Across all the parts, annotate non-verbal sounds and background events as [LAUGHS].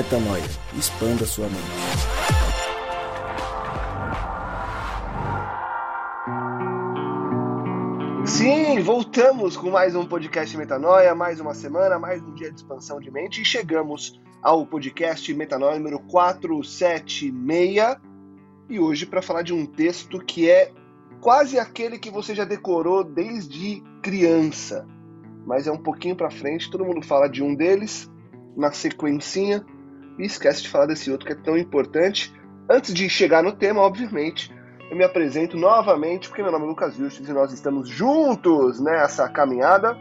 Metanoia. Expanda sua mente. Sim, voltamos com mais um podcast Metanoia, mais uma semana, mais um dia de expansão de mente e chegamos ao podcast Metanoia número 476 e hoje para falar de um texto que é quase aquele que você já decorou desde criança, mas é um pouquinho para frente, todo mundo fala de um deles na sequencinha e esquece de falar desse outro que é tão importante. Antes de chegar no tema, obviamente, eu me apresento novamente, porque meu nome é Lucas Vilches e nós estamos juntos nessa caminhada.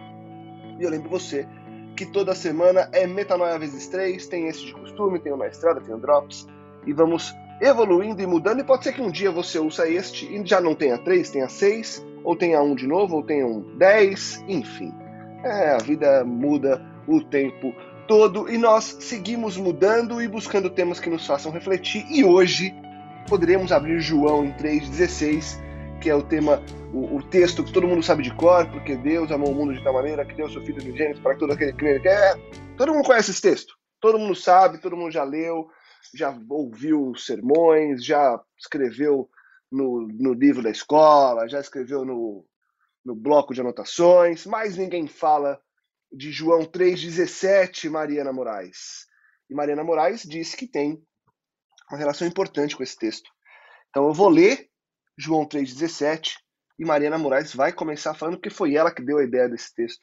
E eu lembro você que toda semana é Metanoia vezes 3, tem esse de costume, tem o Estrada, tem o Drops, e vamos evoluindo e mudando. E pode ser que um dia você ouça este e já não tenha 3, tenha 6, ou tenha um de novo, ou tenha um 10, enfim. É, a vida muda o tempo todo e nós seguimos mudando e buscando temas que nos façam refletir. E hoje poderemos abrir João em 3,16, que é o tema, o, o, texto que todo mundo sabe de cor, porque Deus amou o mundo de tal maneira que deu seu Filho de gênero para todo aquele que crê. É, todo mundo conhece esse texto, todo mundo sabe, todo mundo já leu, já ouviu sermões, já escreveu no, no livro da escola, já escreveu no, no bloco de anotações, mas ninguém fala de João 3,17, Mariana Moraes. E Mariana Moraes disse que tem uma relação importante com esse texto. Então eu vou ler João 3,17 e Mariana Moraes vai começar falando porque foi ela que deu a ideia desse texto.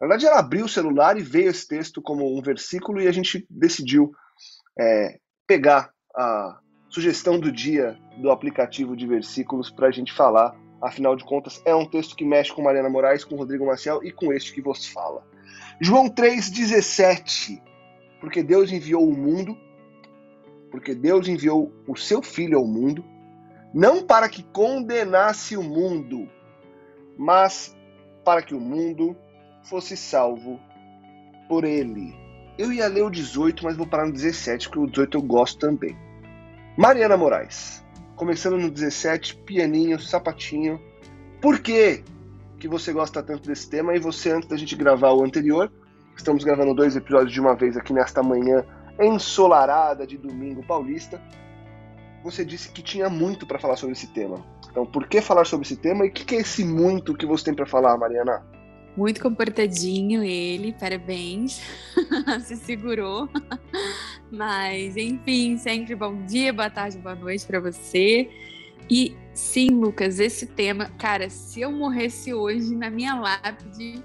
Na verdade, ela abriu o celular e veio esse texto como um versículo e a gente decidiu é, pegar a sugestão do dia do aplicativo de versículos para a gente falar. Afinal de contas, é um texto que mexe com Mariana Moraes, com Rodrigo Maciel e com este que vos fala. João 3,17. Porque Deus enviou o mundo, porque Deus enviou o seu Filho ao mundo, não para que condenasse o mundo, mas para que o mundo fosse salvo por ele. Eu ia ler o 18, mas vou parar no 17, porque o 18 eu gosto também. Mariana Moraes, começando no 17, pianinho, sapatinho. Por quê? que você gosta tanto desse tema. E você, antes da gente gravar o anterior, estamos gravando dois episódios de uma vez aqui nesta manhã ensolarada de domingo paulista. Você disse que tinha muito para falar sobre esse tema. Então, por que falar sobre esse tema e o que, que é esse muito que você tem para falar, Mariana? Muito comportadinho ele, parabéns. [LAUGHS] Se segurou. Mas, enfim, sempre bom dia, boa tarde, boa noite para você. E sim, Lucas, esse tema, cara, se eu morresse hoje na minha lápide,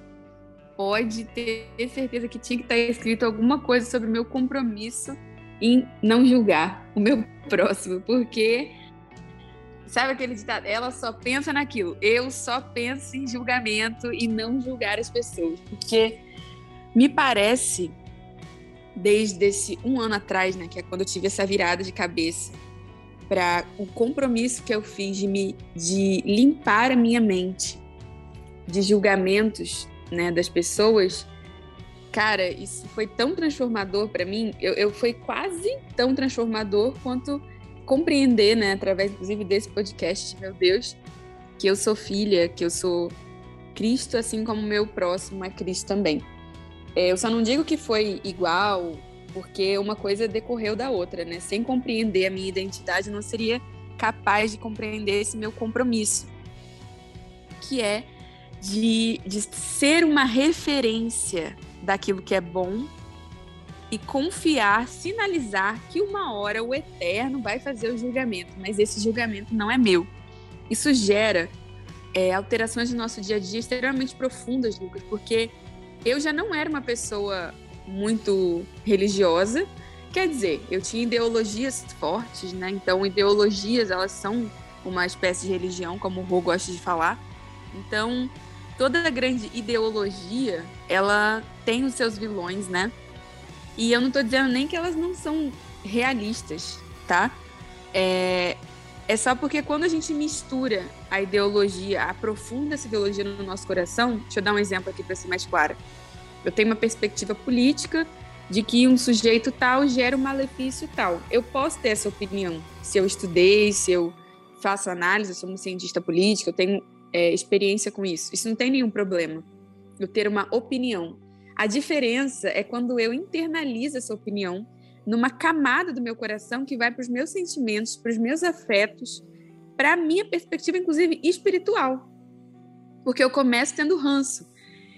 pode ter certeza que tinha que estar escrito alguma coisa sobre o meu compromisso em não julgar o meu [LAUGHS] próximo, porque sabe aquele ditado? Ela só pensa naquilo. Eu só penso em julgamento e não julgar as pessoas, porque me parece desde esse um ano atrás, né, que é quando eu tive essa virada de cabeça para o compromisso que eu fiz de, me, de limpar a minha mente de julgamentos né, das pessoas, cara, isso foi tão transformador para mim. Eu, eu foi quase tão transformador quanto compreender, né, através inclusive desse podcast, meu Deus, que eu sou filha, que eu sou Cristo, assim como meu próximo é Cristo também. É, eu só não digo que foi igual porque uma coisa decorreu da outra, né? Sem compreender a minha identidade, eu não seria capaz de compreender esse meu compromisso, que é de, de ser uma referência daquilo que é bom e confiar, sinalizar que uma hora o eterno vai fazer o julgamento, mas esse julgamento não é meu. Isso gera é, alterações no nosso dia a dia extremamente profundas, Lucas, porque eu já não era uma pessoa muito religiosa. Quer dizer, eu tinha ideologias fortes, né? Então, ideologias, elas são uma espécie de religião, como o Rô gosta de falar. Então, toda grande ideologia, ela tem os seus vilões, né? E eu não estou dizendo nem que elas não são realistas, tá? É, é só porque quando a gente mistura a ideologia, aprofunda essa ideologia no nosso coração, deixa eu dar um exemplo aqui para ser mais clara. Eu tenho uma perspectiva política de que um sujeito tal gera um malefício tal. Eu posso ter essa opinião se eu estudei, se eu faço análise, eu sou um cientista político, eu tenho é, experiência com isso. Isso não tem nenhum problema. Eu ter uma opinião. A diferença é quando eu internalizo essa opinião numa camada do meu coração que vai para os meus sentimentos, para os meus afetos, para a minha perspectiva, inclusive espiritual. Porque eu começo tendo ranço,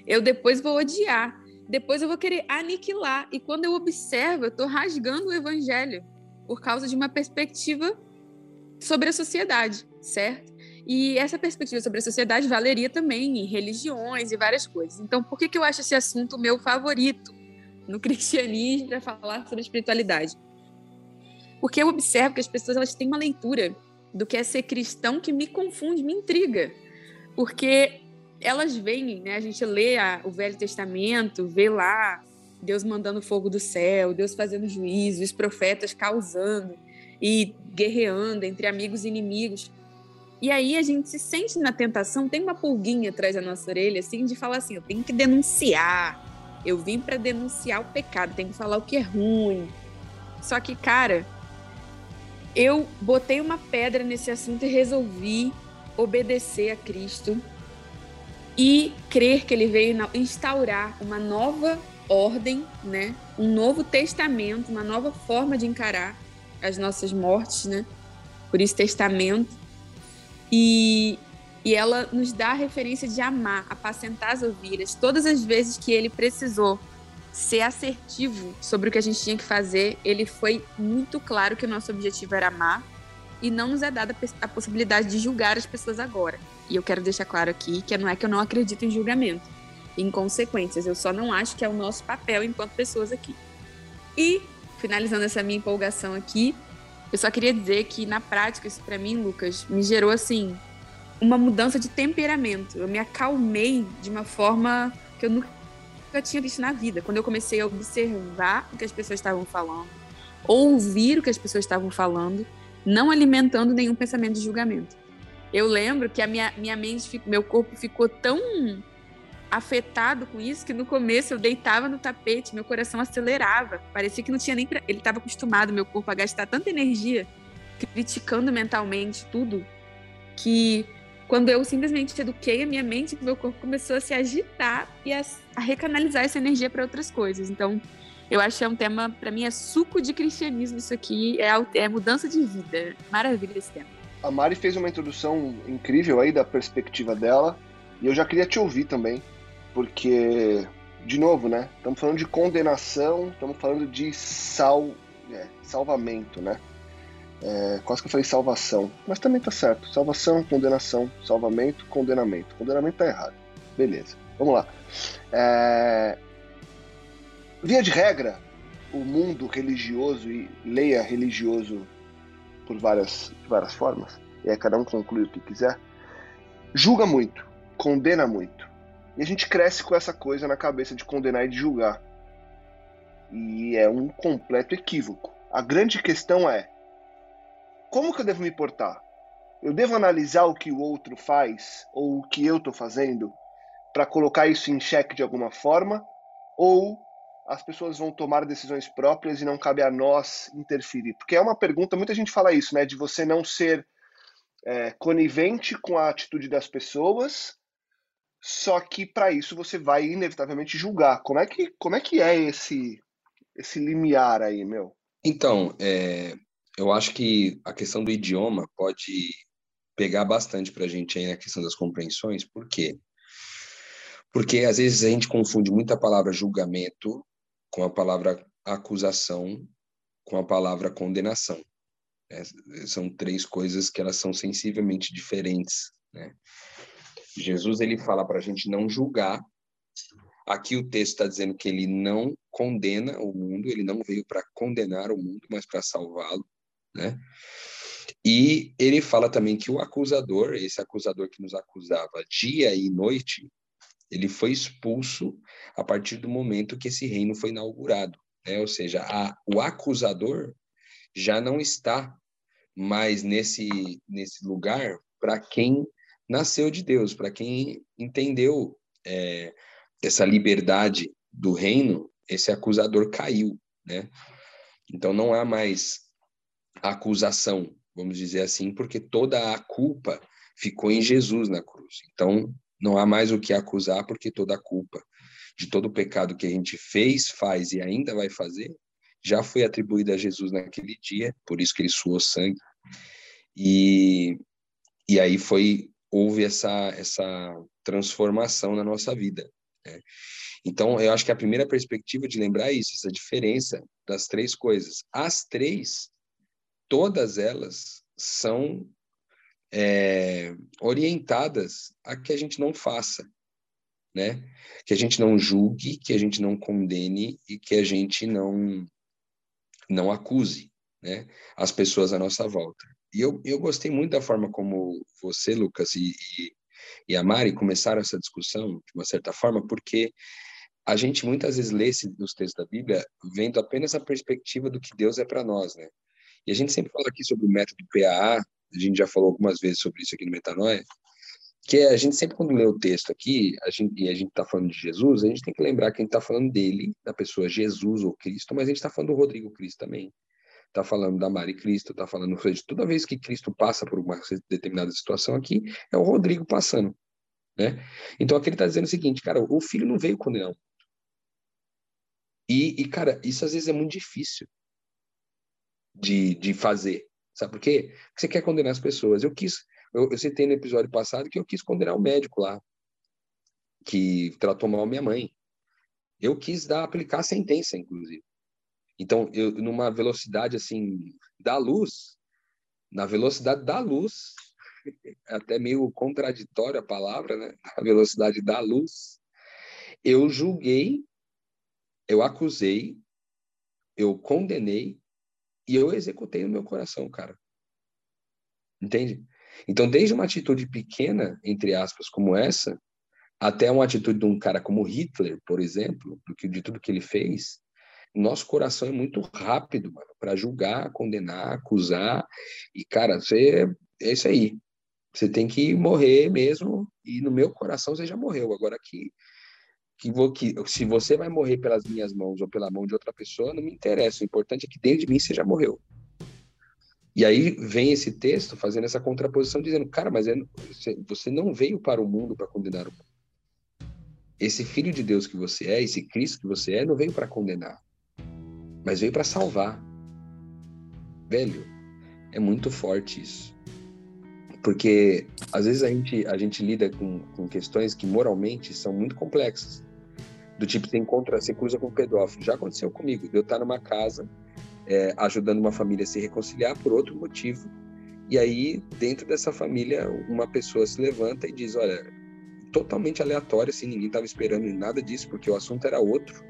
eu depois vou odiar, depois eu vou querer aniquilar. E quando eu observo, eu estou rasgando o evangelho por causa de uma perspectiva sobre a sociedade, certo? E essa perspectiva sobre a sociedade valeria também em religiões e várias coisas. Então, por que, que eu acho esse assunto meu favorito no cristianismo para falar sobre espiritualidade? Porque eu observo que as pessoas elas têm uma leitura do que é ser cristão que me confunde, me intriga. Porque elas veem, né? A gente lê a, o Velho Testamento, vê lá Deus mandando fogo do céu, Deus fazendo juízo, os profetas causando e guerreando entre amigos e inimigos. E aí a gente se sente na tentação, tem uma pulguinha atrás da nossa orelha, assim, de falar assim: eu tenho que denunciar, eu vim para denunciar o pecado, tenho que falar o que é ruim. Só que, cara, eu botei uma pedra nesse assunto e resolvi obedecer a Cristo e crer que ele veio instaurar uma nova ordem, né? Um novo testamento, uma nova forma de encarar as nossas mortes, né? Por isso testamento. E, e ela nos dá a referência de amar, apacentar as ovelhas. Todas as vezes que ele precisou ser assertivo sobre o que a gente tinha que fazer, ele foi muito claro que o nosso objetivo era amar e não nos é dada a possibilidade de julgar as pessoas agora. E eu quero deixar claro aqui que não é que eu não acredito em julgamento, em consequências, eu só não acho que é o nosso papel enquanto pessoas aqui. E, finalizando essa minha empolgação aqui, eu só queria dizer que na prática isso para mim, Lucas, me gerou assim uma mudança de temperamento. Eu me acalmei de uma forma que eu nunca tinha visto na vida. Quando eu comecei a observar o que as pessoas estavam falando, ouvir o que as pessoas estavam falando, não alimentando nenhum pensamento de julgamento. Eu lembro que a minha, minha mente, meu corpo ficou tão afetado com isso que no começo eu deitava no tapete, meu coração acelerava. Parecia que não tinha nem. Pra... Ele estava acostumado, meu corpo, a gastar tanta energia criticando mentalmente tudo, que quando eu simplesmente eduquei a minha mente, meu corpo começou a se agitar e a, a recanalizar essa energia para outras coisas. Então, eu acho que é um tema, para mim, é suco de cristianismo isso aqui, é, é mudança de vida. Maravilha esse tema. A Mari fez uma introdução incrível aí da perspectiva dela, e eu já queria te ouvir também porque, de novo, né? Estamos falando de condenação, estamos falando de sal, é, salvamento, né? É, quase que eu falei salvação, mas também tá certo. Salvação, condenação, salvamento, condenamento. Condenamento tá errado. Beleza, vamos lá. É... Via de regra, o mundo religioso, e leia religioso por várias, várias formas, e aí cada um conclui o que quiser, julga muito, condena muito. E a gente cresce com essa coisa na cabeça de condenar e de julgar. E é um completo equívoco. A grande questão é: como que eu devo me portar? Eu devo analisar o que o outro faz ou o que eu estou fazendo para colocar isso em xeque de alguma forma? Ou as pessoas vão tomar decisões próprias e não cabe a nós interferir? Porque é uma pergunta, muita gente fala isso, né? De você não ser é, conivente com a atitude das pessoas, só que para isso você vai inevitavelmente julgar. Como é que, como é, que é esse, esse limiar aí, meu? Então, é, eu acho que a questão do idioma pode pegar bastante para a gente aí na questão das compreensões. Por quê? Porque às vezes a gente confunde muito a palavra julgamento com a palavra acusação, com a palavra condenação. É, são três coisas que elas são sensivelmente diferentes, né? Jesus ele fala para a gente não julgar. Aqui o texto está dizendo que ele não condena o mundo, ele não veio para condenar o mundo, mas para salvá-lo, né? E ele fala também que o acusador, esse acusador que nos acusava dia e noite, ele foi expulso a partir do momento que esse reino foi inaugurado, né? Ou seja, a, o acusador já não está mais nesse nesse lugar para quem nasceu de Deus. Para quem entendeu é, essa liberdade do reino, esse acusador caiu, né? Então não há mais acusação, vamos dizer assim, porque toda a culpa ficou em Jesus na cruz. Então não há mais o que acusar, porque toda a culpa de todo o pecado que a gente fez, faz e ainda vai fazer já foi atribuída a Jesus naquele dia, por isso que ele suou sangue. E, e aí foi houve essa essa transformação na nossa vida. Né? Então, eu acho que a primeira perspectiva de lembrar é isso, essa diferença das três coisas. As três, todas elas são é, orientadas a que a gente não faça, né? Que a gente não julgue, que a gente não condene e que a gente não não acuse, né? As pessoas à nossa volta. E eu, eu gostei muito da forma como você, Lucas, e, e, e a Mari começaram essa discussão, de uma certa forma, porque a gente muitas vezes lê os textos da Bíblia vendo apenas a perspectiva do que Deus é para nós, né? E a gente sempre fala aqui sobre o método PAA, a gente já falou algumas vezes sobre isso aqui no Metanoia, que é, a gente sempre quando lê o texto aqui, a gente, e a gente está falando de Jesus, a gente tem que lembrar que a gente está falando dele, da pessoa Jesus ou Cristo, mas a gente está falando do Rodrigo Cristo também. Está falando da Mari Cristo, está falando de toda vez que Cristo passa por uma determinada situação aqui, é o Rodrigo passando. Né? Então aqui ele está dizendo o seguinte, cara, o filho não veio condenar. E, e, cara, isso às vezes é muito difícil de, de fazer. Sabe por quê? Porque você quer condenar as pessoas. Eu quis, eu, eu citei no episódio passado que eu quis condenar o médico lá, que tratou mal minha mãe. Eu quis dar, aplicar a sentença, inclusive. Então, eu, numa velocidade assim da luz, na velocidade da luz, [LAUGHS] até meio contraditória a palavra, né? [LAUGHS] A velocidade da luz, eu julguei eu acusei, eu condenei e eu executei no meu coração, cara. Entende? Então, desde uma atitude pequena, entre aspas, como essa, até uma atitude de um cara como Hitler, por exemplo, do que de tudo que ele fez, nosso coração é muito rápido, mano, para julgar, condenar, acusar. E cara, você é isso aí. Você tem que morrer mesmo, e no meu coração você já morreu. Agora que que, vou, que se você vai morrer pelas minhas mãos ou pela mão de outra pessoa, não me interessa. O importante é que dentro de mim você já morreu. E aí vem esse texto fazendo essa contraposição, dizendo, cara, mas é, você não veio para o mundo para condenar o mundo. Esse filho de Deus que você é, esse Cristo que você é, não veio para condenar, mas veio para salvar. Velho, é muito forte isso. Porque às vezes a gente, a gente lida com, com questões que moralmente são muito complexas. Do tipo, você encontra, você cruza com um pedófilo. Já aconteceu comigo, eu estar numa casa é, ajudando uma família a se reconciliar por outro motivo. E aí, dentro dessa família, uma pessoa se levanta e diz: Olha, totalmente aleatório, assim, ninguém estava esperando nada disso, porque o assunto era outro.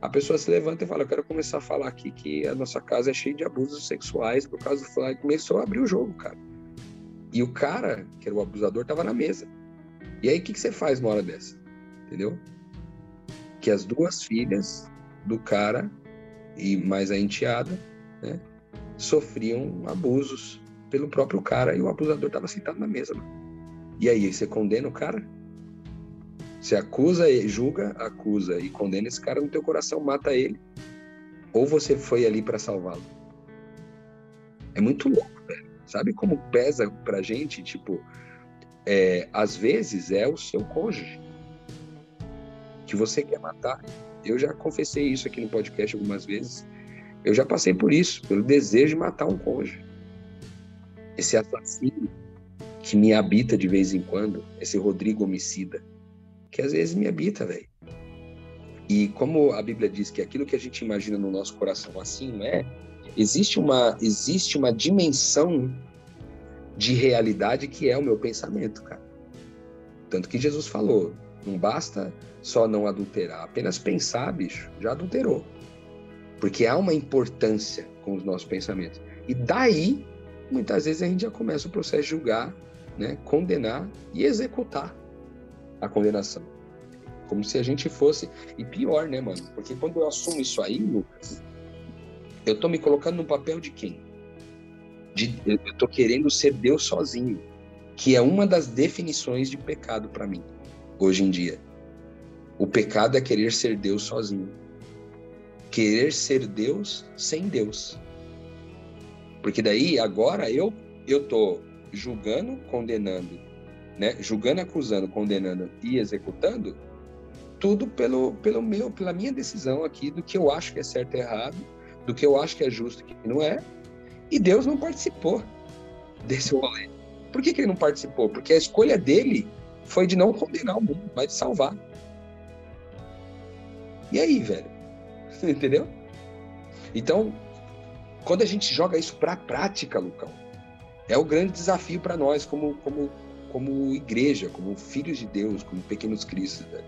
A pessoa se levanta e fala: Eu quero começar a falar aqui que a nossa casa é cheia de abusos sexuais por causa do fulano. Começou a abrir o jogo, cara. E o cara, que era o abusador, estava na mesa. E aí, o que, que você faz numa hora dessa? Entendeu? Que as duas filhas do cara e mais a enteada, né, sofriam abusos pelo próprio cara e o abusador estava sentado na mesa. E aí, você condena o cara? Você acusa, julga, acusa e condena esse cara no teu coração, mata ele. Ou você foi ali para salvá-lo? É muito louco, velho. Sabe como pesa pra gente? Tipo, é, às vezes é o seu cônjuge que você quer matar. Eu já confessei isso aqui no podcast algumas vezes. Eu já passei por isso, pelo desejo de matar um cônjuge. Esse assassino que me habita de vez em quando, esse Rodrigo homicida, que às vezes me habita, velho. E como a Bíblia diz que aquilo que a gente imagina no nosso coração assim não é, existe uma existe uma dimensão de realidade que é o meu pensamento, cara. Tanto que Jesus falou: não basta só não adulterar, apenas pensar, bicho, já adulterou. Porque há uma importância com os nossos pensamentos. E daí, muitas vezes a gente já começa o processo de julgar, né, condenar e executar a condenação. Como se a gente fosse. E pior, né, mano? Porque quando eu assumo isso aí, Lucas, eu tô me colocando no papel de quem? De, eu tô querendo ser Deus sozinho, que é uma das definições de pecado para mim hoje em dia. O pecado é querer ser Deus sozinho. Querer ser Deus sem Deus. Porque daí agora eu eu tô julgando, condenando, né? Julgando, acusando, condenando e executando tudo pelo, pelo meu, pela minha decisão aqui do que eu acho que é certo e errado, do que eu acho que é justo e que não é. E Deus não participou desse rolê. Por que, que ele não participou? Porque a escolha dele foi de não condenar o mundo, mas de salvar. E aí, velho? [LAUGHS] Entendeu? Então, quando a gente joga isso para a prática, Lucão, é o grande desafio para nós como, como, como igreja, como filhos de Deus, como pequenos cristos. Velho.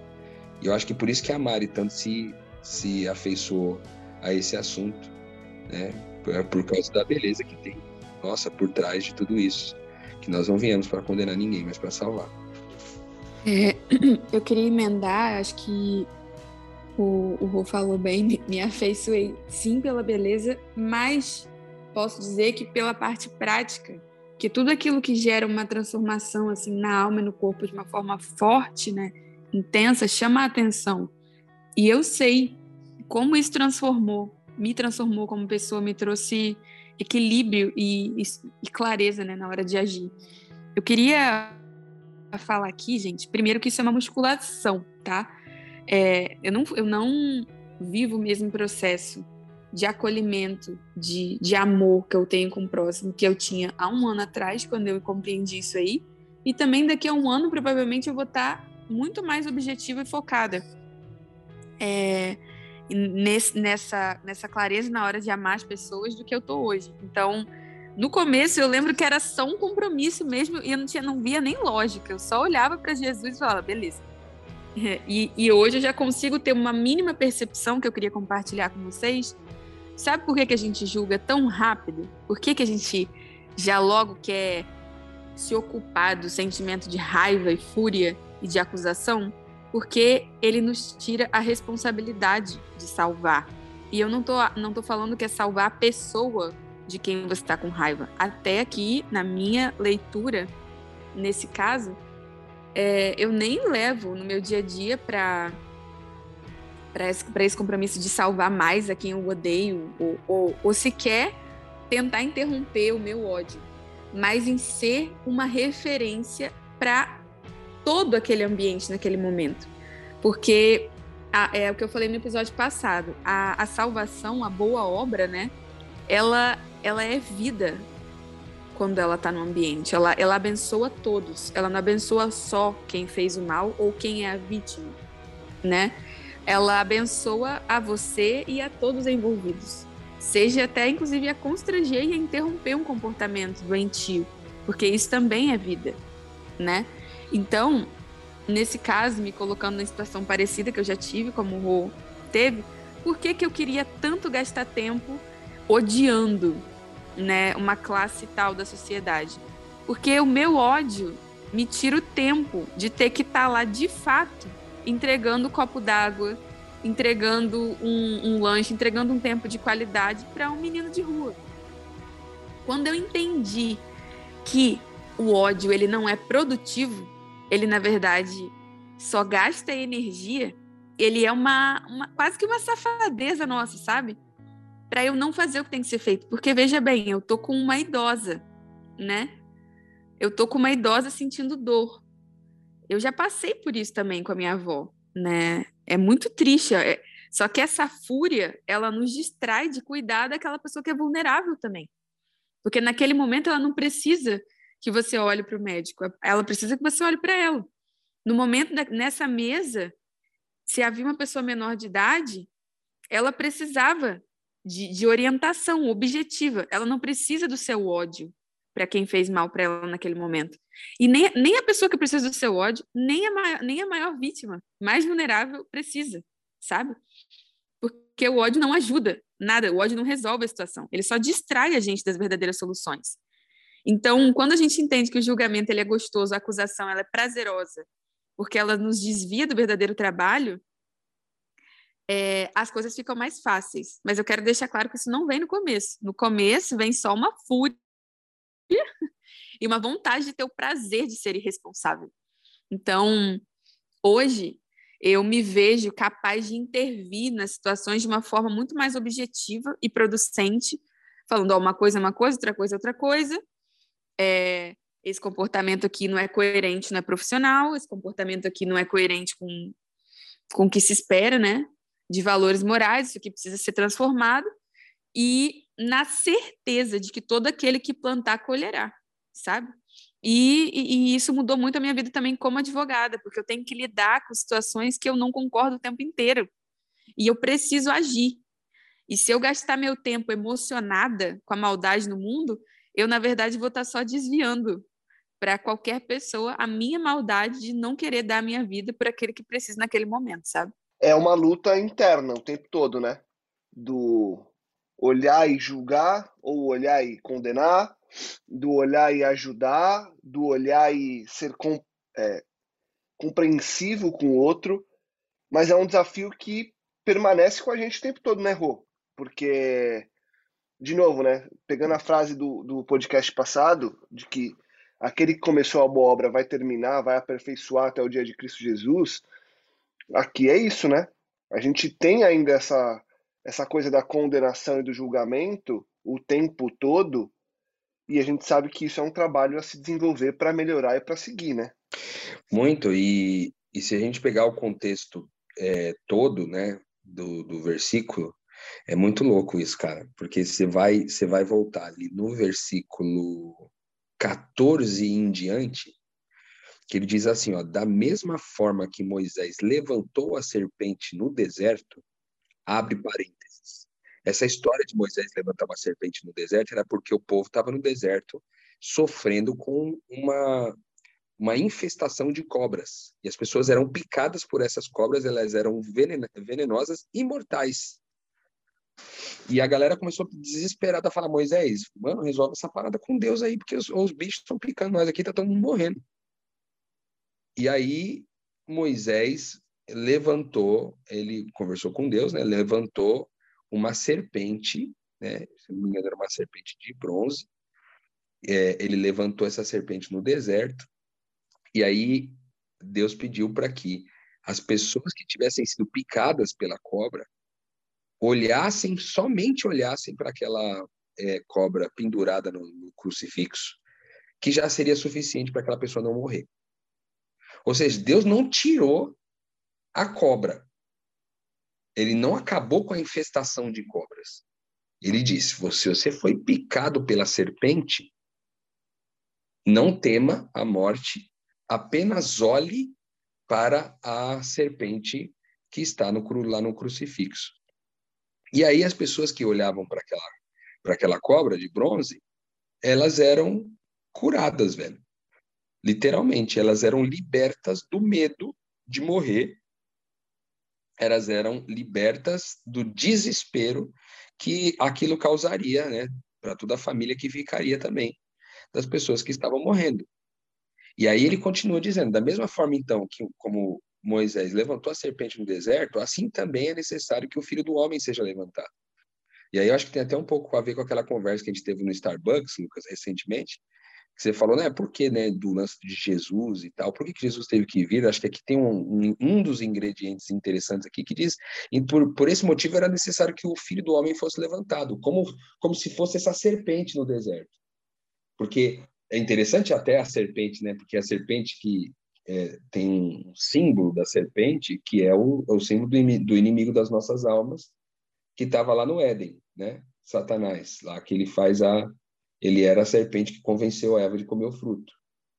E eu acho que por isso que a Mari tanto se, se afeiçoou a esse assunto, né? Por, por causa da beleza que tem, nossa, por trás de tudo isso. Que nós não viemos para condenar ninguém, mas para salvar. É, [CLEARS THROAT] eu queria emendar, acho que o, o Rô falou bem, [LAUGHS] me, afeiçoei sim pela beleza, mas posso dizer que pela parte prática, que tudo aquilo que gera uma transformação assim na alma e no corpo de uma forma forte, né, intensa, chama a atenção. E eu sei como isso transformou, me transformou como pessoa, me trouxe equilíbrio e, e, e clareza né, na hora de agir. Eu queria falar aqui, gente, primeiro que isso é uma musculação, tá? É, eu, não, eu não vivo o mesmo processo de acolhimento, de, de amor que eu tenho com o próximo que eu tinha há um ano atrás, quando eu compreendi isso aí. E também daqui a um ano, provavelmente, eu vou estar muito mais objetiva e focada. É, nesse, nessa, nessa clareza na hora de amar as pessoas do que eu tô hoje. Então, no começo eu lembro que era só um compromisso mesmo e eu não, tinha, não via nem lógica. Eu só olhava para Jesus e falava, beleza. E, e, hoje eu já consigo ter uma mínima percepção que eu queria compartilhar com vocês. Sabe por que, que a gente julga tão rápido? Por que, que a gente já logo quer se ocupar do sentimento de raiva e fúria e de acusação? porque ele nos tira a responsabilidade de salvar. E eu não tô, não tô falando que é salvar a pessoa de quem você está com raiva. Até aqui, na minha leitura, nesse caso, é, eu nem levo no meu dia a dia para para esse, esse compromisso de salvar mais a quem eu odeio, ou, ou, ou sequer tentar interromper o meu ódio, mas em ser uma referência para todo aquele ambiente naquele momento. Porque a, é o que eu falei no episódio passado, a, a salvação, a boa obra, né? Ela, ela é vida quando ela está no ambiente. Ela, ela abençoa todos. Ela não abençoa só quem fez o mal ou quem é a vítima, né? Ela abençoa a você e a todos envolvidos. Seja até, inclusive, a constranger e a interromper um comportamento doentio, porque isso também é vida, né? Então, nesse caso, me colocando na situação parecida que eu já tive, como o Rô teve, por que, que eu queria tanto gastar tempo odiando né, uma classe tal da sociedade? Porque o meu ódio me tira o tempo de ter que estar tá lá de fato entregando um copo d'água, entregando um, um lanche, entregando um tempo de qualidade para um menino de rua. Quando eu entendi que o ódio ele não é produtivo, ele na verdade só gasta energia, ele é uma, uma quase que uma safadeza nossa, sabe? Para eu não fazer o que tem que ser feito, porque veja bem, eu tô com uma idosa, né? Eu tô com uma idosa sentindo dor. Eu já passei por isso também com a minha avó, né? É muito triste. É... Só que essa fúria, ela nos distrai de cuidar daquela pessoa que é vulnerável também. Porque naquele momento ela não precisa que você olhe para o médico, ela precisa que você olhe para ela. No momento da, nessa mesa, se havia uma pessoa menor de idade, ela precisava de, de orientação objetiva. Ela não precisa do seu ódio para quem fez mal para ela naquele momento. E nem, nem a pessoa que precisa do seu ódio, nem a, nem a maior vítima, mais vulnerável, precisa, sabe? Porque o ódio não ajuda nada, o ódio não resolve a situação, ele só distrai a gente das verdadeiras soluções. Então, quando a gente entende que o julgamento ele é gostoso, a acusação ela é prazerosa, porque ela nos desvia do verdadeiro trabalho, as coisas ficam mais fáceis. Mas eu quero deixar claro que isso não vem no começo. No começo vem só uma fúria [LAUGHS] e uma vontade de ter o prazer de ser irresponsável. Então, hoje, eu me vejo capaz de intervir nas situações de uma forma muito mais objetiva e producente, falando, ó, uma coisa é uma coisa, outra coisa é outra coisa, é, esse comportamento aqui não é coerente, não é profissional, esse comportamento aqui não é coerente com, com o que se espera, né? De valores morais, isso aqui precisa ser transformado, e na certeza de que todo aquele que plantar colherá, sabe? E, e, e, isso mudou muito a minha vida também como advogada, porque eu tenho que lidar com situações que eu não concordo o tempo inteiro. E eu preciso agir. E se eu gastar meu tempo emocionada com a maldade no mundo, eu, na verdade, vou estar só desviando para qualquer pessoa a minha maldade de não querer dar a minha vida por aquele que precisa naquele momento, sabe? É uma luta interna o tempo todo, né? Do olhar e julgar, ou olhar e condenar, do olhar e ajudar, do olhar e ser com, é, compreensivo com o outro, mas é um desafio que permanece com a gente o tempo todo, né, Rô? Porque, de novo, né, pegando a frase do, do podcast passado, de que aquele que começou a boa obra vai terminar, vai aperfeiçoar até o dia de Cristo Jesus, aqui é isso, né? A gente tem ainda essa, essa coisa da condenação e do julgamento o tempo todo, e a gente sabe que isso é um trabalho a se desenvolver para melhorar e para seguir, né? Muito, e, e se a gente pegar o contexto é, todo, né, do, do versículo, é muito louco isso, cara, porque você vai, você vai voltar ali no versículo 14 em diante, que ele diz assim, ó, da mesma forma que Moisés levantou a serpente no deserto, abre parênteses, essa história de Moisés levantar uma serpente no deserto era porque o povo estava no deserto sofrendo com uma, uma infestação de cobras. E as pessoas eram picadas por essas cobras, elas eram venenosas e mortais. E a galera começou desesperada a falar: Moisés, mano, resolve essa parada com Deus aí, porque os, os bichos estão picando nós aqui, tá todo mundo morrendo. E aí Moisés levantou, ele conversou com Deus, né? Levantou uma serpente, né? Se não me engano, era uma serpente de bronze. É, ele levantou essa serpente no deserto, e aí Deus pediu para que as pessoas que tivessem sido picadas pela cobra olhassem, somente olhassem para aquela é, cobra pendurada no, no crucifixo, que já seria suficiente para aquela pessoa não morrer. Ou seja, Deus não tirou a cobra, ele não acabou com a infestação de cobras. Ele disse: se você foi picado pela serpente, não tema a morte, apenas olhe para a serpente que está no, lá no crucifixo. E aí as pessoas que olhavam para aquela, para aquela cobra de bronze, elas eram curadas, velho. Literalmente, elas eram libertas do medo de morrer elas eram libertas do desespero que aquilo causaria, né, para toda a família que ficaria também das pessoas que estavam morrendo. E aí ele continua dizendo, da mesma forma então que como Moisés levantou a serpente no deserto, assim também é necessário que o filho do homem seja levantado. E aí eu acho que tem até um pouco a ver com aquela conversa que a gente teve no Starbucks, Lucas, recentemente, você falou, né? Por que, né? Do lance de Jesus e tal. Por que, que Jesus teve que vir? Acho que aqui tem um, um, um dos ingredientes interessantes aqui que diz, e por, por esse motivo era necessário que o filho do homem fosse levantado, como, como se fosse essa serpente no deserto. Porque é interessante até a serpente, né? Porque a serpente que é, tem um símbolo da serpente, que é o, é o símbolo do, do inimigo das nossas almas, que estava lá no Éden, né? Satanás, lá que ele faz a, ele era a serpente que convenceu a Eva de comer o fruto.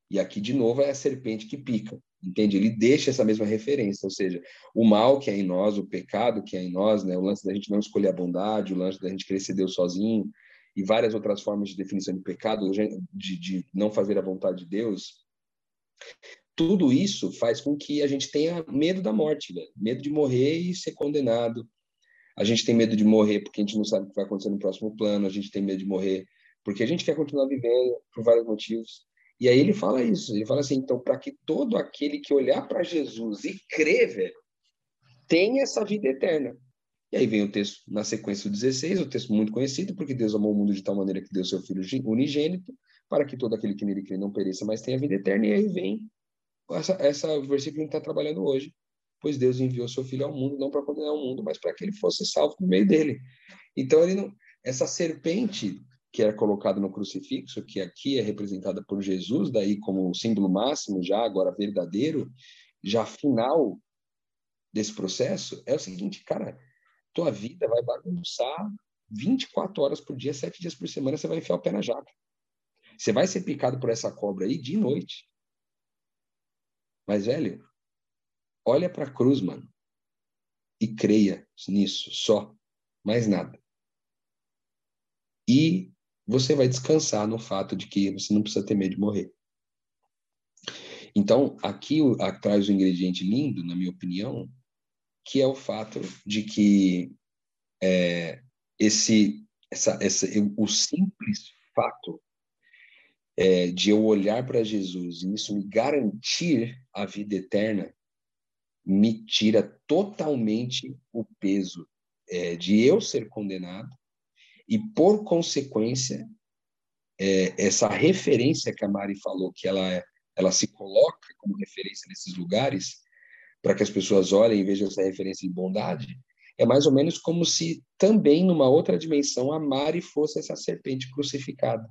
E aqui, de novo, é a serpente que pica, entende? Ele deixa essa mesma referência, ou seja, o mal que é em nós, o pecado que é em nós, né? o lance da gente não escolher a bondade, o lance da gente querer ser Deus sozinho, e várias outras formas de definição de pecado, de, de não fazer a vontade de Deus, tudo isso faz com que a gente tenha medo da morte, velho. medo de morrer e ser condenado. A gente tem medo de morrer porque a gente não sabe o que vai acontecer no próximo plano, a gente tem medo de morrer porque a gente quer continuar vivendo por vários motivos. E aí ele fala isso, ele fala assim, então, para que todo aquele que olhar para Jesus e crer, velho, tenha essa vida eterna. E aí vem o texto na sequência do 16, o texto muito conhecido, porque Deus amou o mundo de tal maneira que deu seu Filho unigênito, para que todo aquele que nele crê não pereça, mas tenha vida eterna. E aí vem essa, essa versículo que a gente está trabalhando hoje. Pois Deus enviou seu Filho ao mundo, não para condenar o mundo, mas para que ele fosse salvo no meio dele. Então, ele não, essa serpente que era colocado no crucifixo, que aqui é representada por Jesus, daí como símbolo máximo já, agora verdadeiro, já final, desse processo é o seguinte, cara, tua vida vai bagunçar 24 horas por dia, 7 dias por semana, você vai enfiar o pé na jaca. Você vai ser picado por essa cobra aí de noite. Mas, velho, olha para a cruz, mano. E creia nisso, só. Mais nada. E você vai descansar no fato de que você não precisa ter medo de morrer. Então, aqui o um ingrediente lindo, na minha opinião, que é o fato de que é, esse, essa, essa, o simples fato é, de eu olhar para Jesus e isso me garantir a vida eterna me tira totalmente o peso é, de eu ser condenado e, por consequência, é, essa referência que a Mari falou, que ela, é, ela se coloca como referência nesses lugares, para que as pessoas olhem e vejam essa referência de bondade, é mais ou menos como se também, numa outra dimensão, a Mari fosse essa serpente crucificada.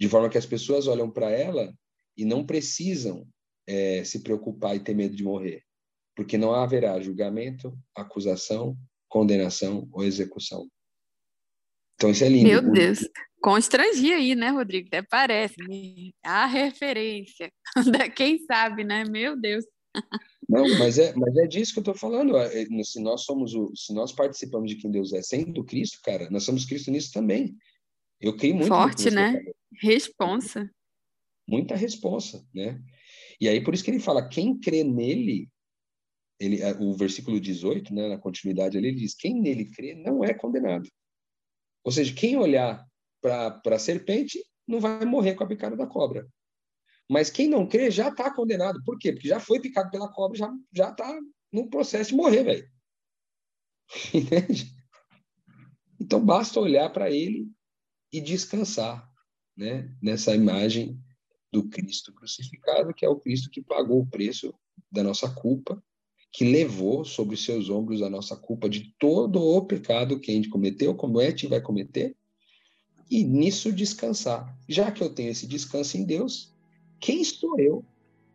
De forma que as pessoas olham para ela e não precisam é, se preocupar e ter medo de morrer, porque não haverá julgamento, acusação, condenação ou execução. Então isso é lindo. Meu Deus, constrangia aí, né, Rodrigo? Até parece. A referência. [LAUGHS] Quem sabe, né? Meu Deus. Não, mas é, mas é disso que eu estou falando. É, se nós somos o, se nós participamos de quem Deus é, sendo Cristo, cara, nós somos Cristo nisso também. Eu creio muito. Forte, né? Responsa. Muita responsa, né? E aí por isso que ele fala, quem crê nele, ele, é, o versículo 18, né, na continuidade ali, ele diz, quem nele crê não é condenado. Ou seja, quem olhar para a serpente não vai morrer com a picada da cobra. Mas quem não crê já está condenado. Por quê? Porque já foi picado pela cobra, já já está no processo de morrer, velho. [LAUGHS] Entende? Então basta olhar para ele e descansar, né? Nessa imagem do Cristo crucificado, que é o Cristo que pagou o preço da nossa culpa, que levou sobre os seus ombros a nossa culpa de todo o pecado que a gente cometeu, comete e vai cometer, e nisso descansar. Já que eu tenho esse descanso em Deus, quem sou eu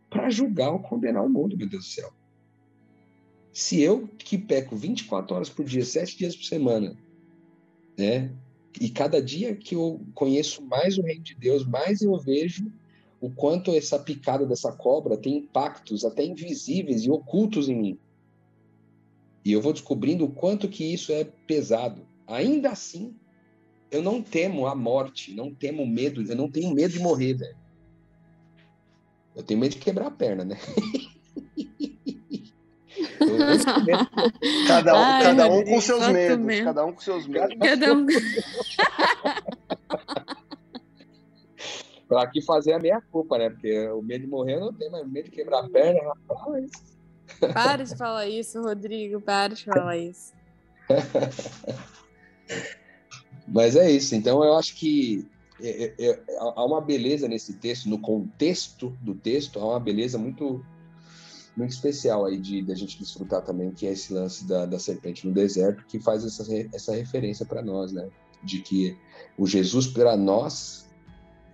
para julgar ou condenar o mundo, meu Deus do céu? Se eu que peco 24 horas por dia, 7 dias por semana, né? E cada dia que eu conheço mais o reino de Deus, mais eu vejo o quanto essa picada dessa cobra tem impactos até invisíveis e ocultos em mim. E eu vou descobrindo o quanto que isso é pesado. Ainda assim, eu não temo a morte, não temo medo, eu não tenho medo de morrer, velho. Eu tenho medo de quebrar a perna, né? [LAUGHS] cada um, Ai, cada um com seus medos, mesmo. cada um com seus medos. Cada um. [LAUGHS] pra aqui fazer a minha culpa, né? Porque o medo de morrer eu não tenho, mas medo de quebrar a perna, rapaz. Para de falar isso, Rodrigo, para de falar isso. [LAUGHS] mas é isso, então eu acho que é, é, é, há uma beleza nesse texto, no contexto do texto, há uma beleza muito muito especial aí de, de a gente desfrutar também, que é esse lance da, da serpente no deserto, que faz essa, essa referência para nós, né? De que o Jesus para nós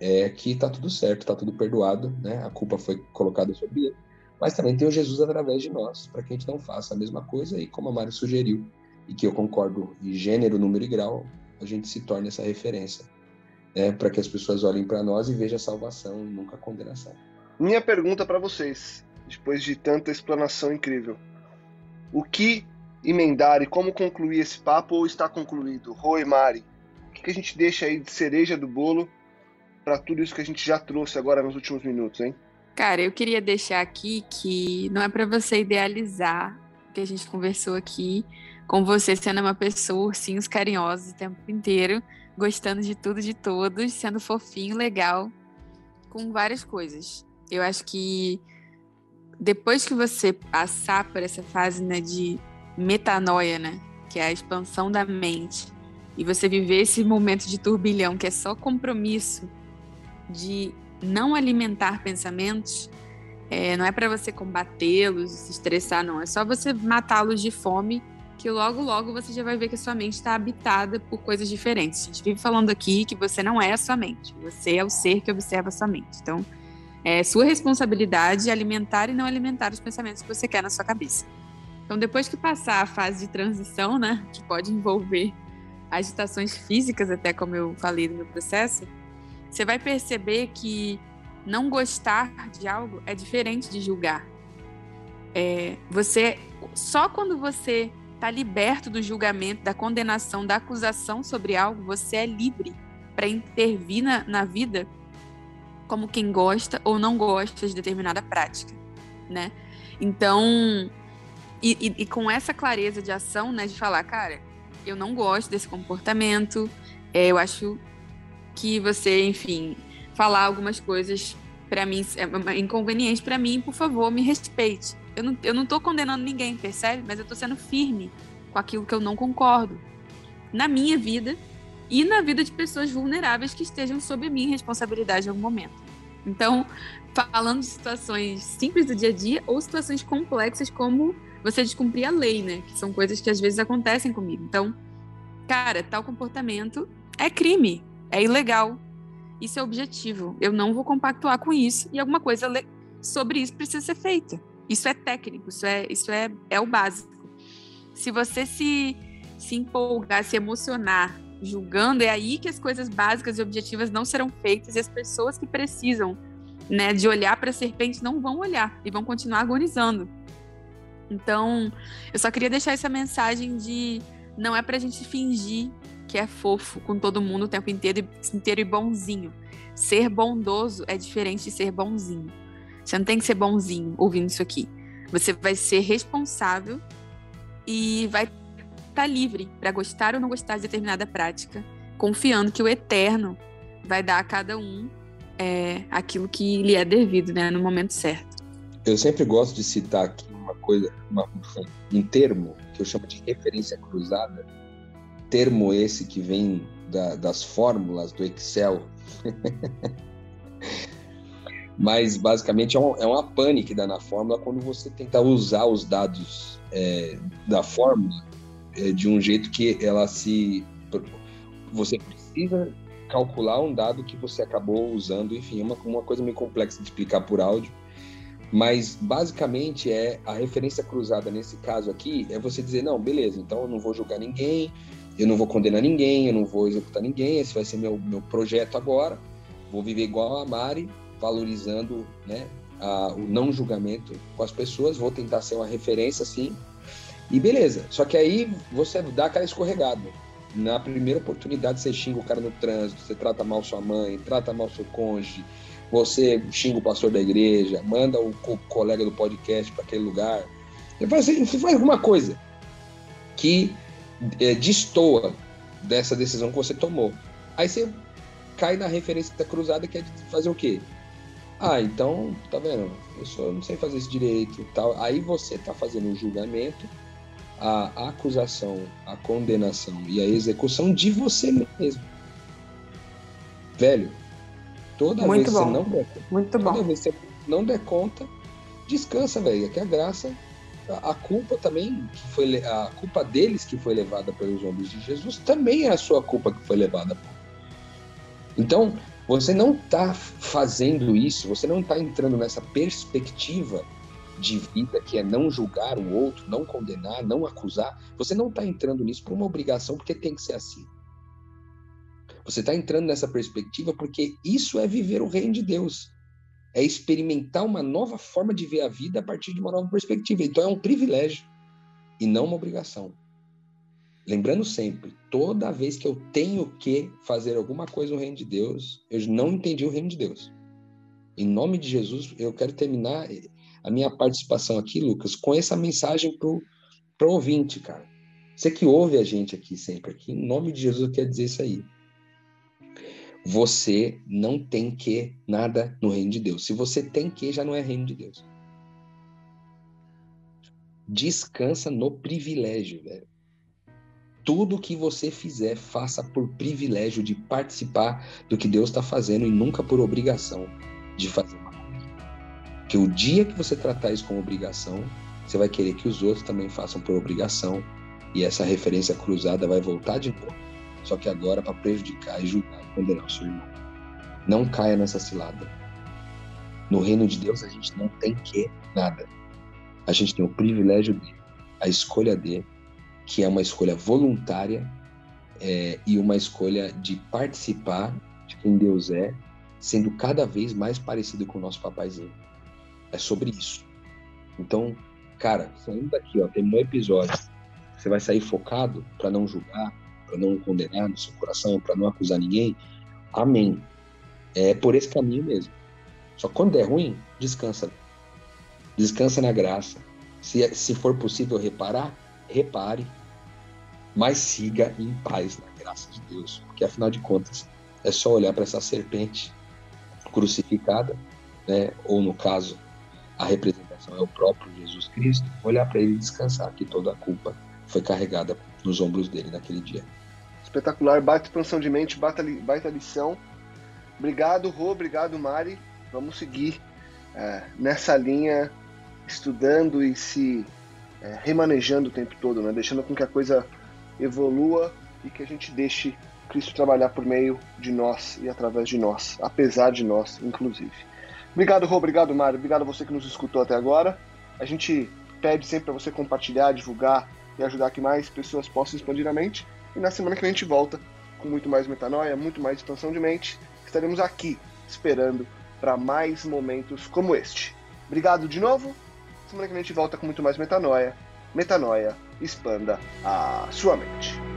é que tá tudo certo, tá tudo perdoado, né? A culpa foi colocada sobre ele. Mas também tem o Jesus através de nós, para que a gente não faça a mesma coisa e como a Mari sugeriu, e que eu concordo em gênero, número e grau, a gente se torne essa referência né, para que as pessoas olhem para nós e vejam a salvação e nunca a condenação. Minha pergunta para vocês, depois de tanta explanação incrível: o que emendar e como concluir esse papo ou está concluído? Roi Mari, o que a gente deixa aí de cereja do bolo para tudo isso que a gente já trouxe agora nos últimos minutos, hein? Cara, eu queria deixar aqui que não é para você idealizar o que a gente conversou aqui com você sendo uma pessoa ursinhos carinhosos o tempo inteiro, gostando de tudo, de todos, sendo fofinho, legal, com várias coisas. Eu acho que depois que você passar por essa fase né, de metanoia, né, que é a expansão da mente, e você viver esse momento de turbilhão, que é só compromisso de não alimentar pensamentos, é, não é para você combatê-los, se estressar, não. É só você matá-los de fome que logo, logo você já vai ver que a sua mente está habitada por coisas diferentes. A gente vive falando aqui que você não é a sua mente, você é o ser que observa a sua mente. Então, É sua responsabilidade alimentar e não alimentar os pensamentos que você quer na sua cabeça. Então, depois que passar a fase de transição, né, que pode envolver agitações físicas, até como eu falei no meu processo, você vai perceber que não gostar de algo é diferente de julgar. É, você só quando você está liberto do julgamento, da condenação, da acusação sobre algo, você é livre para intervir na, na vida como quem gosta ou não gosta de determinada prática, né? Então, e, e, e, com essa clareza de ação, né, de falar, cara, eu não gosto desse comportamento, é, eu acho que você, enfim, falar algumas coisas para mim é inconveniente para mim, por favor, me respeite. Eu não, eu não tô condenando ninguém, percebe? Mas eu tô sendo firme com aquilo que eu não concordo. Na minha vida e na vida de pessoas vulneráveis que estejam sob minha responsabilidade em algum momento. Então, falando de situações simples do dia a dia ou situações complexas como você descumprir a lei, né? Que são coisas que às vezes acontecem comigo. Então, cara, tal comportamento é crime, é ilegal. Isso é objetivo. Eu não vou compactuar com isso e alguma coisa sobre isso precisa ser feita. Isso é técnico, isso é, isso é, é o básico. Se você se, se empolgar, se emocionar julgando, é aí que as coisas básicas e objetivas não serão feitas e as pessoas que precisam né, de olhar para a serpente não vão olhar e vão continuar agonizando. Então, eu só queria deixar essa mensagem de não é para a gente fingir que é fofo com todo mundo o tempo inteiro, inteiro e bonzinho. Ser bondoso é diferente de ser bonzinho. Você não tem que ser bonzinho ouvindo isso aqui. Você vai ser responsável e vai está livre para gostar ou não gostar de determinada prática, confiando que o eterno vai dar a cada um é, aquilo que lhe é devido, né, no momento certo. Eu sempre gosto de citar aqui uma coisa, uma, um termo que eu chamo de referência cruzada, termo esse que vem da, das fórmulas do Excel. [LAUGHS] Mas basicamente é, um, é uma pane que dá na fórmula quando você tenta usar os dados é, da fórmula é, de um jeito que ela se. Você precisa calcular um dado que você acabou usando, enfim, é uma, uma coisa meio complexa de explicar por áudio. Mas basicamente é a referência cruzada nesse caso aqui é você dizer, não, beleza, então eu não vou julgar ninguém, eu não vou condenar ninguém, eu não vou executar ninguém, esse vai ser meu, meu projeto agora, vou viver igual a Mari, valorizando né, a, o não julgamento com as pessoas, vou tentar ser uma referência, sim, e beleza. Só que aí você dá aquela escorregada. Na primeira oportunidade você xinga o cara no trânsito, você trata mal sua mãe, trata mal seu cônjuge, você xinga o pastor da igreja, manda o colega do podcast para aquele lugar. Você faz, você faz alguma coisa que é, destoa dessa decisão que você tomou. Aí você cai na referência da cruzada que é fazer o quê? Ah, então, tá vendo? Eu só não sei fazer isso direito tal. Aí você tá fazendo um julgamento a acusação, a condenação e a execução de você mesmo. Velho, toda Muito vez bom. que você não der, Muito toda bom. vez que você não der conta, descansa, velho. É que a graça, a, culpa também, que foi a culpa deles que foi levada pelos ombros de Jesus, também é a sua culpa que foi levada. Então, você não está fazendo isso, você não está entrando nessa perspectiva de vida, que é não julgar o outro, não condenar, não acusar, você não está entrando nisso por uma obrigação, porque tem que ser assim. Você está entrando nessa perspectiva porque isso é viver o reino de Deus. É experimentar uma nova forma de ver a vida a partir de uma nova perspectiva. Então é um privilégio e não uma obrigação. Lembrando sempre, toda vez que eu tenho que fazer alguma coisa no reino de Deus, eu não entendi o reino de Deus. Em nome de Jesus, eu quero terminar a minha participação aqui, Lucas, com essa mensagem pro, pro ouvinte, cara. Você que ouve a gente aqui sempre, aqui, em nome de Jesus, eu quero dizer isso aí. Você não tem que nada no reino de Deus. Se você tem que, já não é reino de Deus. Descansa no privilégio, velho. Tudo que você fizer, faça por privilégio de participar do que Deus está fazendo e nunca por obrigação de fazer que o dia que você tratar isso como obrigação, você vai querer que os outros também façam por obrigação. E essa referência cruzada vai voltar de novo. Só que agora para prejudicar e julgar condenar o seu irmão. Não caia nessa cilada. No reino de Deus a gente não tem que nada. A gente tem o privilégio de, a escolha de, que é uma escolha voluntária é, e uma escolha de participar de quem Deus é, sendo cada vez mais parecido com o nosso papaizinho. É sobre isso. Então, cara, saindo daqui, ó, terminou o episódio, você vai sair focado para não julgar, para não condenar no seu coração, para não acusar ninguém. Amém. É por esse caminho mesmo. Só quando é ruim, descansa. Descansa na graça. Se, se for possível reparar, repare. Mas siga em paz na graça de Deus. Porque afinal de contas, é só olhar para essa serpente crucificada, né? ou no caso, a representação é o próprio Jesus Cristo, olhar para ele e descansar que toda a culpa foi carregada nos ombros dele naquele dia. Espetacular, baita expansão de mente, baita, baita lição. Obrigado, Rô, obrigado, Mari. Vamos seguir é, nessa linha, estudando e se é, remanejando o tempo todo, né? deixando com que a coisa evolua e que a gente deixe Cristo trabalhar por meio de nós e através de nós, apesar de nós, inclusive. Obrigado, Rô, obrigado, Mário, obrigado a você que nos escutou até agora. A gente pede sempre para você compartilhar, divulgar e ajudar que mais pessoas possam expandir a mente. E na semana que vem a gente volta com muito mais metanoia, muito mais expansão de mente. Estaremos aqui esperando para mais momentos como este. Obrigado de novo. Semana que vem a gente volta com muito mais metanoia. Metanoia, expanda a sua mente.